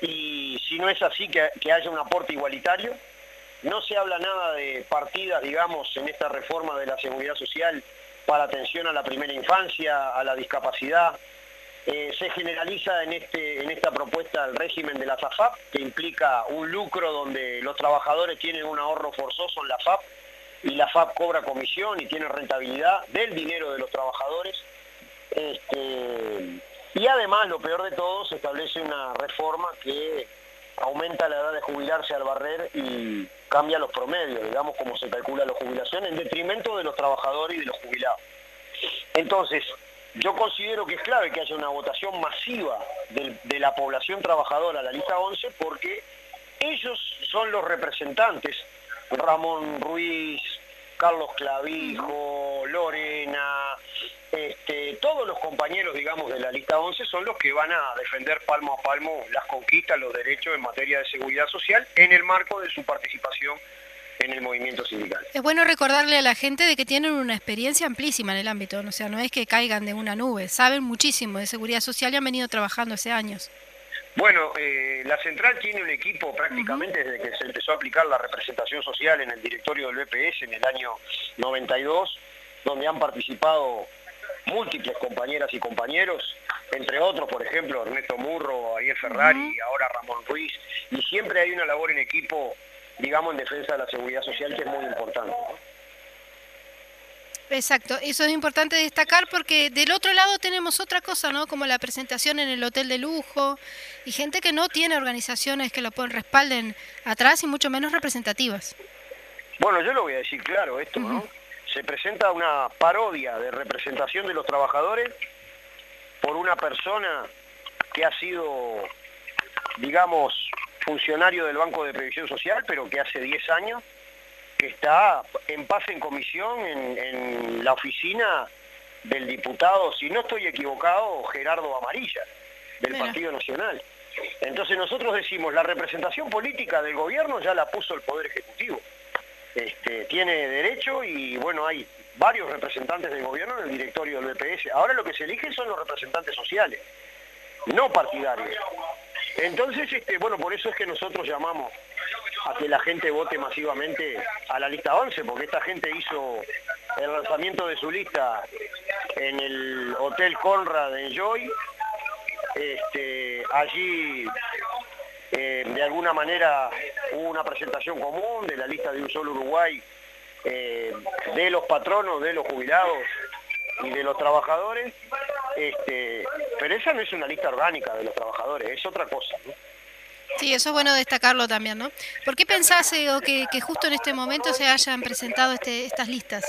y si no es así, que, haya un aporte igualitario. No se habla nada de partidas, digamos, en esta reforma de la seguridad social para atención a la primera infancia, a la discapacidad. Eh, se generaliza en, este, en esta propuesta el régimen de la FAP, que implica un lucro donde los trabajadores tienen un ahorro forzoso en la FAP y la FAP cobra comisión y tiene rentabilidad del dinero de los trabajadores. Este, y además, lo peor de todo, se establece una reforma que aumenta la edad de jubilarse al barrer y cambia los promedios, digamos, cómo se calcula la jubilación, en detrimento de los trabajadores y de los jubilados. Entonces, yo considero que es clave que haya una votación masiva de, la población trabajadora a la lista 11 porque ellos son los representantes, Ramón Ruiz, Carlos Clavijo, Lorena, este, todos los compañeros, digamos, de la lista 11 son los que van a defender palmo a palmo las conquistas, los derechos en materia de seguridad social en el marco de su participación en el movimiento sindical. Es bueno recordarle a la gente de que tienen una experiencia amplísima en el ámbito, o sea, no es que caigan de una nube, saben muchísimo de seguridad social y han venido trabajando hace años. Bueno, eh, la central tiene un equipo prácticamente desde que se empezó a aplicar la representación social en el directorio del BPS en el año 92, donde han participado múltiples compañeras y compañeros, entre otros, por ejemplo, Ernesto Murro, Ariel Ferrari, ahora Ramón Ruiz, y siempre hay una labor en equipo, digamos, en defensa de la seguridad social que es muy importante. Exacto, eso es importante destacar porque del otro lado tenemos otra cosa, ¿no? Como la presentación en el hotel de lujo y gente que no tiene organizaciones que lo respalden atrás y mucho menos representativas. Bueno, yo lo voy a decir claro esto, ¿no? Se presenta una parodia de representación de los trabajadores por una persona que ha sido, digamos, funcionario del Banco de Previsión Social, pero que hace 10 años que está en paz en comisión en, la oficina del diputado, si no estoy equivocado, Gerardo Amarilla, del Partido Nacional. Entonces nosotros decimos, la representación política del gobierno ya la puso el Poder Ejecutivo. Este, tiene derecho y bueno, hay varios representantes del gobierno en el directorio del BPS. Ahora lo que se eligen son los representantes sociales, no partidarios. Entonces, este, bueno, por eso es que nosotros llamamos a que la gente vote masivamente a la lista 11, porque esta gente hizo el lanzamiento de su lista en el Hotel Conrad de Joy. Este, allí, eh, de alguna manera, hubo una presentación común de la lista de un solo Uruguay, eh, de los patronos, de los jubilados y de los trabajadores. Este, pero esa no es una lista orgánica de los trabajadores, es otra cosa. Sí, eso es bueno destacarlo también, ¿no? ¿Por qué pensás que, que, justo en este momento se hayan presentado este, estas listas?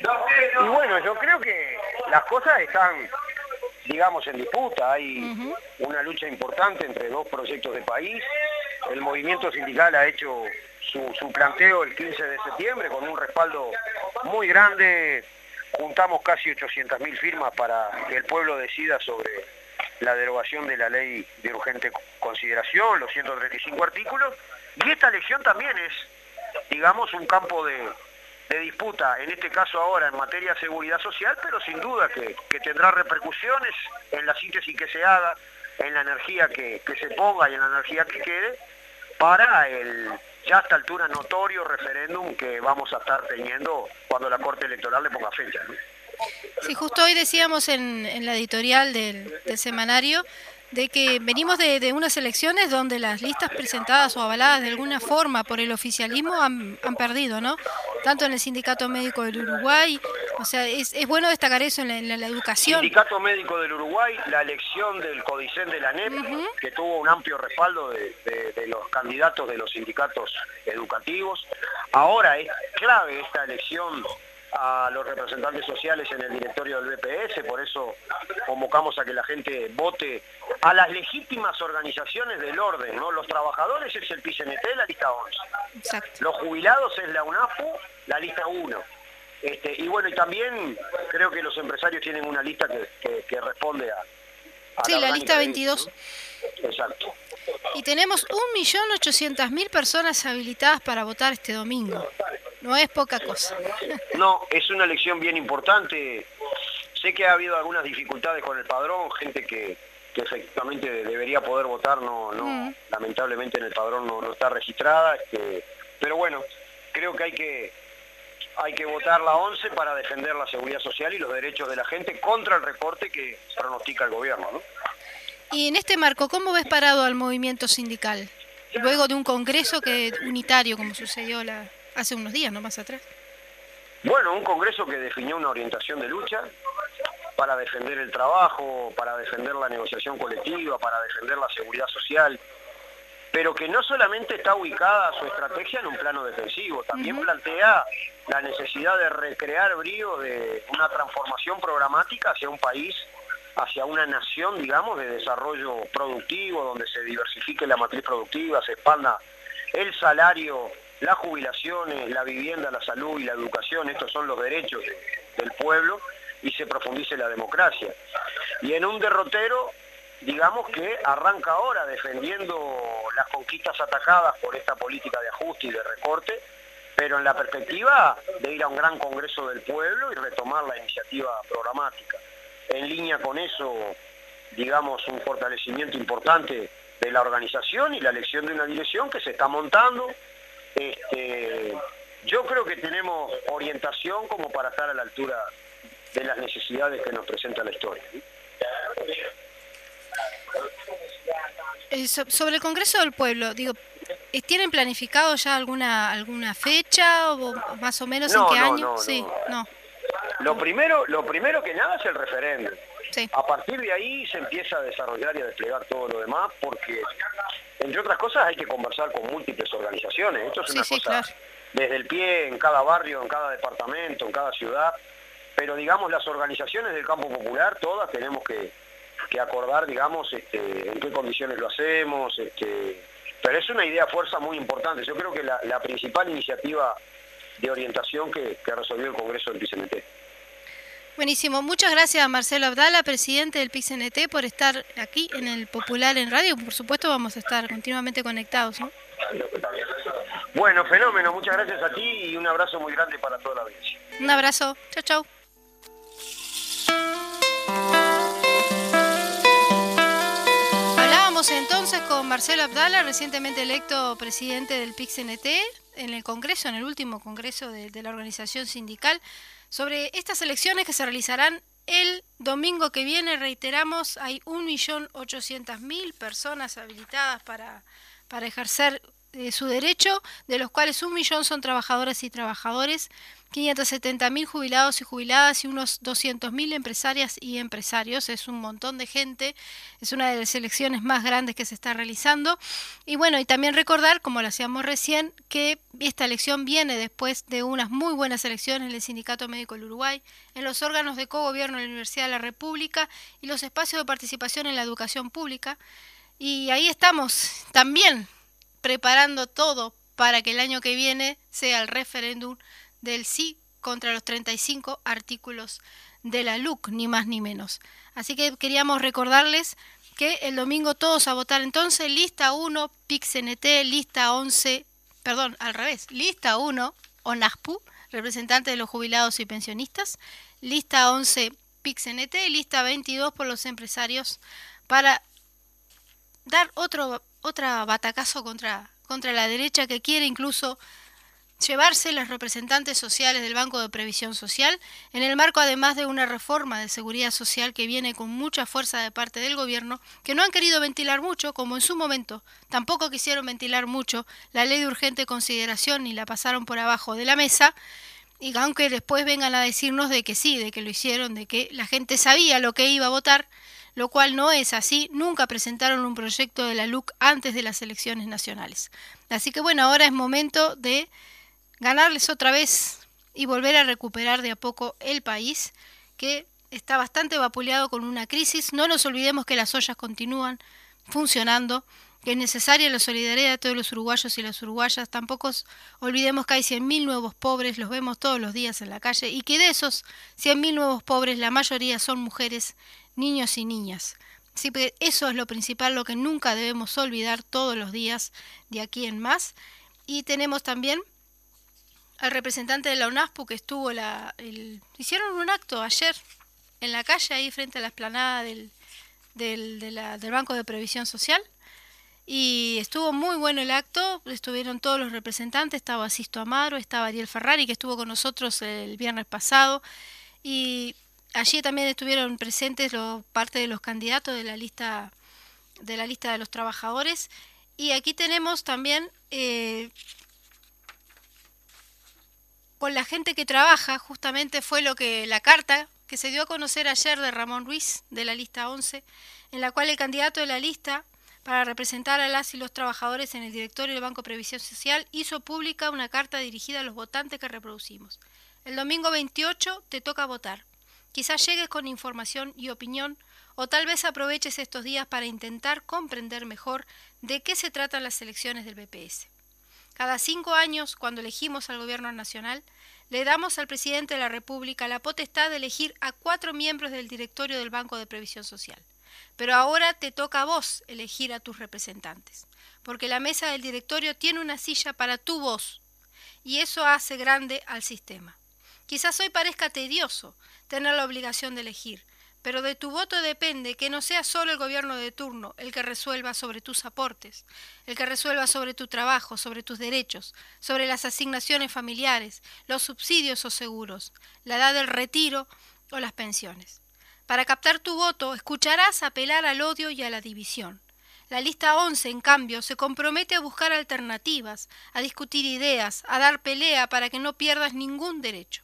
Y bueno, yo creo que las cosas están, digamos, en disputa. Hay una lucha importante entre dos proyectos de país. El movimiento sindical ha hecho su, su planteo el 15 de septiembre con un respaldo muy grande. Juntamos casi 800.000 firmas para que el pueblo decida sobre la derogación de la ley de urgente consideración, los 135 artículos, y esta elección también es, digamos, un campo de, disputa, en este caso ahora en materia de seguridad social, pero sin duda que, tendrá repercusiones en la síntesis que se haga, en la energía que, se ponga y en la energía que quede, para el ya a esta altura notorio referéndum que vamos a estar teniendo cuando la Corte Electoral le ponga fecha. Sí, justo hoy decíamos en, en la editorial del, semanario de que venimos de, unas elecciones donde las listas presentadas o avaladas de alguna forma por el oficialismo han, perdido, ¿no? Tanto en el Sindicato Médico del Uruguay, o sea, es, bueno destacar eso en la, educación. Sindicato Médico del Uruguay, la elección del Codicen de la NEP, que tuvo un amplio respaldo de, de los candidatos de los sindicatos educativos. Ahora es clave esta elección a los representantes sociales en el directorio del BPS, por eso convocamos a que la gente vote a las legítimas organizaciones del orden, ¿no? Los trabajadores es el PCNT, la lista 11. Los jubilados es la UNAFU, la lista 1. Este, y bueno, y también creo que los empresarios tienen una lista que, responde a... sí, la, lista 22. Exacto. Y tenemos 1.800.000 personas habilitadas para votar este domingo. No es poca cosa. No, es una elección bien importante. Sé que ha habido algunas dificultades con el padrón, gente que, efectivamente debería poder votar, no, no mm. lamentablemente en el padrón no, está registrada. Este, pero bueno, creo que hay que hay que votar la 11 para defender la seguridad social y los derechos de la gente contra el recorte que pronostica el gobierno. ¿no? Y en este marco, ¿cómo ves parado al movimiento sindical? Luego de un congreso que unitario, como sucedió la, hace unos días, no más atrás. Bueno, un congreso que definió una orientación de lucha para defender el trabajo, para defender la negociación colectiva, para defender la seguridad social, pero que no solamente está ubicada su estrategia en un plano defensivo, también plantea la necesidad de recrear bríos de una transformación programática hacia un país, hacia una nación, digamos, de desarrollo productivo, donde se diversifique la matriz productiva, se expanda el salario las jubilaciones, la vivienda, la salud y la educación, estos son los derechos del pueblo y se profundice la democracia. Y en un derrotero, digamos que arranca ahora defendiendo las conquistas atacadas por esta política de ajuste y de recorte, pero en la perspectiva de ir a un gran Congreso del Pueblo y retomar la iniciativa programática. En línea con eso, digamos, un fortalecimiento importante de la organización y la elección de una dirección que se está montando, este, yo creo que tenemos orientación como para estar a la altura de las necesidades que nos presenta la historia. Eh, sobre el Congreso del Pueblo, digo, eh, ¿tienen planificado ya alguna alguna fecha o más o menos en qué año? sí, no. Lo primero, lo primero que nada es el referéndum. A partir de ahí se empieza a desarrollar y a desplegar todo lo demás porque entre otras cosas hay que conversar con múltiples organizaciones. Esto es una cosa desde el pie, en cada barrio, en cada departamento, en cada ciudad. Pero digamos, las organizaciones del campo popular, todas tenemos que, acordar, digamos, este, en qué condiciones lo hacemos. Este, pero es una idea fuerza muy importante. Yo creo que la, principal iniciativa de orientación que, resolvió el Congreso del PCNT. Buenísimo. Muchas gracias a Marcelo Abdala, presidente del PICNT, por estar aquí en el Popular en Radio. Por supuesto, vamos a estar continuamente conectados. ¿no? Bueno, fenómeno. Muchas gracias a ti y un abrazo muy grande para toda la audiencia. Un abrazo. Chao, chao. Hablábamos entonces con Marcelo Abdala, recientemente electo presidente del PICNT, en el Congreso, en el último Congreso de la organización sindical sobre estas elecciones que se realizarán el domingo que viene. Reiteramos, hay 1.800.000 personas habilitadas para, para ejercer eh, su derecho, de los cuales un millón son trabajadoras y trabajadores, 570.000 jubilados y jubiladas y unos 200.000 empresarias y empresarios. Es un montón de gente, es una de las elecciones más grandes que se está realizando. Y bueno, y también recordar, como lo hacíamos recién, que esta elección viene después de unas muy buenas elecciones en el Sindicato Médico del Uruguay, en los órganos de cogobierno de la Universidad de la República y los espacios de participación en la educación pública. Y ahí estamos también preparando todo para que el año que viene sea el referéndum del sí contra los 35 artículos de la LUC, ni más ni menos. Así que queríamos recordarles que el domingo todos a votar entonces, lista 1, PIXNT, lista 11, perdón, al revés, lista 1, ONASPU, representante de los jubilados y pensionistas, lista 11, PIXNT, lista 22 por los empresarios para dar otro otra batacazo contra, contra la derecha que quiere incluso llevarse los representantes sociales del Banco de Previsión Social, en el marco además de una reforma de seguridad social que viene con mucha fuerza de parte del gobierno, que no han querido ventilar mucho, como en su momento tampoco quisieron ventilar mucho la ley de urgente consideración y la pasaron por abajo de la mesa, y aunque después vengan a decirnos de que sí, de que lo hicieron, de que la gente sabía lo que iba a votar, lo cual no es así, nunca presentaron un proyecto de la LUC antes de las elecciones nacionales. Así que bueno, ahora es momento de ganarles otra vez y volver a recuperar de a poco el país que está bastante vapuleado con una crisis. No nos olvidemos que las ollas continúan funcionando, que es necesaria la solidaridad de todos los uruguayos y las uruguayas. Tampoco olvidemos que hay 100.000 nuevos pobres, los vemos todos los días en la calle, y que de esos 100.000 nuevos pobres la mayoría son mujeres, niños y niñas. Eso es lo principal, lo que nunca debemos olvidar todos los días de aquí en más. Y tenemos también al representante de la UNASPU que estuvo la... hicieron un acto ayer en la calle, ahí frente a la esplanada del, del, del Banco de Previsión Social. Y estuvo muy bueno el acto, estuvieron todos los representantes, estaba Sisto Amaro, estaba Ariel Ferrari, que estuvo con nosotros el viernes pasado, y allí también estuvieron presentes parte de los candidatos de la lista de la lista de los trabajadores. Y aquí tenemos también eh, con la gente que trabaja, justamente fue lo que la carta que se dio a conocer ayer de Ramón Ruiz, de la lista 11, en la cual el candidato de la lista para representar a las y los trabajadores en el directorio del Banco Previsión Social hizo pública una carta dirigida a los votantes que reproducimos. El domingo 28 te toca votar. Quizás llegues con información y opinión o tal vez aproveches estos días para intentar comprender mejor de qué se tratan las elecciones del BPS. Cada cinco años, cuando elegimos al Gobierno Nacional, le damos al presidente de la República la potestad de elegir a cuatro miembros del directorio del Banco de Previsión Social. Pero ahora te toca a vos elegir a tus representantes, porque la mesa del directorio tiene una silla para tu voz, y eso hace grande al sistema. Quizás hoy parezca tedioso tener la obligación de elegir, pero de tu voto depende que no sea solo el gobierno de turno el que resuelva sobre tus aportes, el que resuelva sobre tu trabajo, sobre tus derechos, sobre las asignaciones familiares, los subsidios o seguros, la edad del retiro o las pensiones. Para captar tu voto, escucharás apelar al odio y a la división. La lista 11, en cambio, se compromete a buscar alternativas, a discutir ideas, a dar pelea para que no pierdas ningún derecho.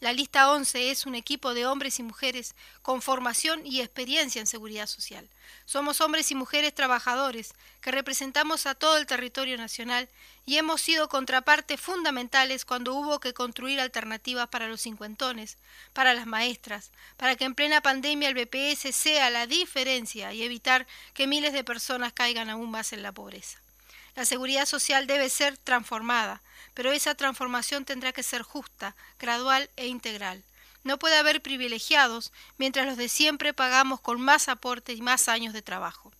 La lista 11 es un equipo de hombres y mujeres con formación y experiencia en seguridad social. Somos hombres y mujeres trabajadores que representamos a todo el territorio nacional y hemos sido contrapartes fundamentales cuando hubo que construir alternativas para los cincuentones, para las maestras, para que en plena pandemia el BPS sea la diferencia y evitar que miles de personas caigan aún más en la pobreza. La seguridad social debe ser transformada, pero esa transformación tendrá que ser justa, gradual e integral. No puede haber privilegiados mientras los de siempre pagamos con más aporte y más años de trabajo.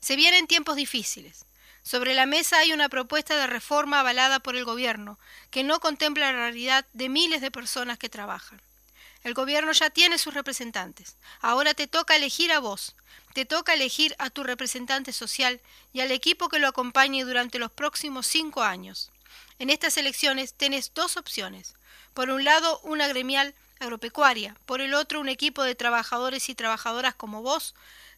Se vienen tiempos difíciles. Sobre la mesa hay una propuesta de reforma avalada por el Gobierno, que no contempla la realidad de miles de personas que trabajan. El Gobierno ya tiene sus representantes. Ahora te toca elegir a vos, te toca elegir a tu representante social y al equipo que lo acompañe durante los próximos cinco años. En estas elecciones tenés dos opciones. Por un lado, una gremial agropecuaria, por el otro, un equipo de trabajadores y trabajadoras como vos,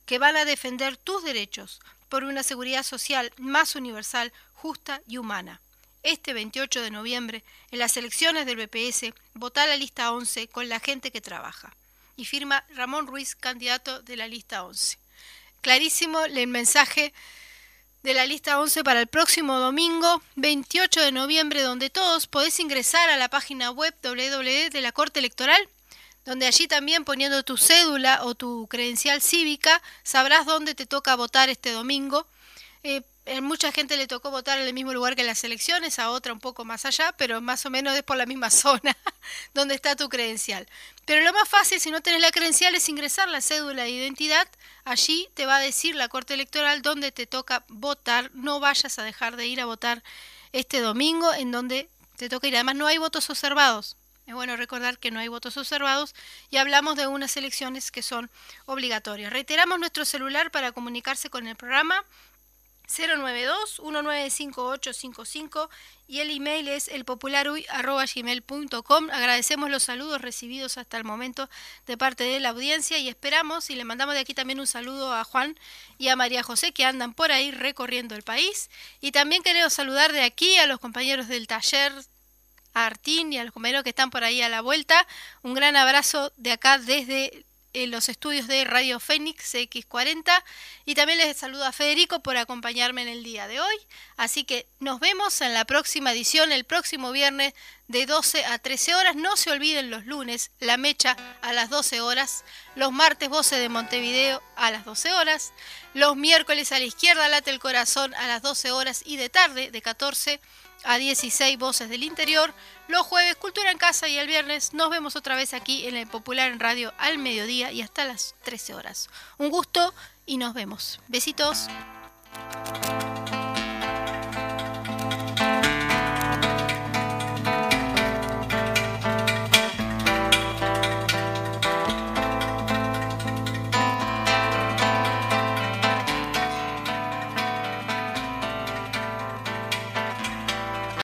que van a defender tus derechos por una seguridad social más universal, justa y humana. Este 28 de noviembre, en las elecciones del BPS, vota la lista 11 con la gente que trabaja. Y firma Ramón Ruiz, candidato de la lista 11 clarísimo el mensaje de la lista 11 para el próximo domingo 28 de noviembre, donde todos podés ingresar a la página web www de la Corte Electoral, donde allí también poniendo tu cédula o tu credencial cívica sabrás dónde te toca votar este domingo. Eh, mucha gente le tocó votar en el mismo lugar que las elecciones, a otra un poco más allá, pero más o menos es por la misma [laughs] zona donde está tu credencial. Pero lo más fácil, si no tenés la credencial, es ingresar la cédula de identidad. Allí te va a decir la Corte Electoral dónde te toca votar. No vayas a dejar de ir a votar este domingo en donde te toca ir. Además, no hay votos observados. Es bueno recordar que no hay votos observados y hablamos de unas elecciones que son obligatorias. Reiteramos nuestro celular para comunicarse con el programa 092-195855 y el email es elpopularuy.gmail.com. Agradecemos los saludos recibidos hasta el momento de parte de la audiencia y esperamos y le mandamos de aquí también un saludo a Juan y a María José que andan por ahí recorriendo el país. Y también queremos saludar de aquí a los compañeros del taller a Artín y a los compañeros que están por ahí a la vuelta. Un gran abrazo de acá desde en los estudios de Radio Fénix X40 y también les saludo a Federico por acompañarme en el día de hoy. Así que nos vemos en la próxima edición, el próximo viernes de 12 a 13 horas. No se olviden los lunes, la mecha a las 12 horas, los martes voces de Montevideo a las 12 horas, los miércoles a la izquierda late el corazón a las 12 horas y de tarde de 14 a 16 voces del interior. Los jueves Cultura en Casa y el viernes nos vemos otra vez aquí en el Popular en Radio al mediodía y hasta las 13 horas. Un gusto y nos vemos. Besitos.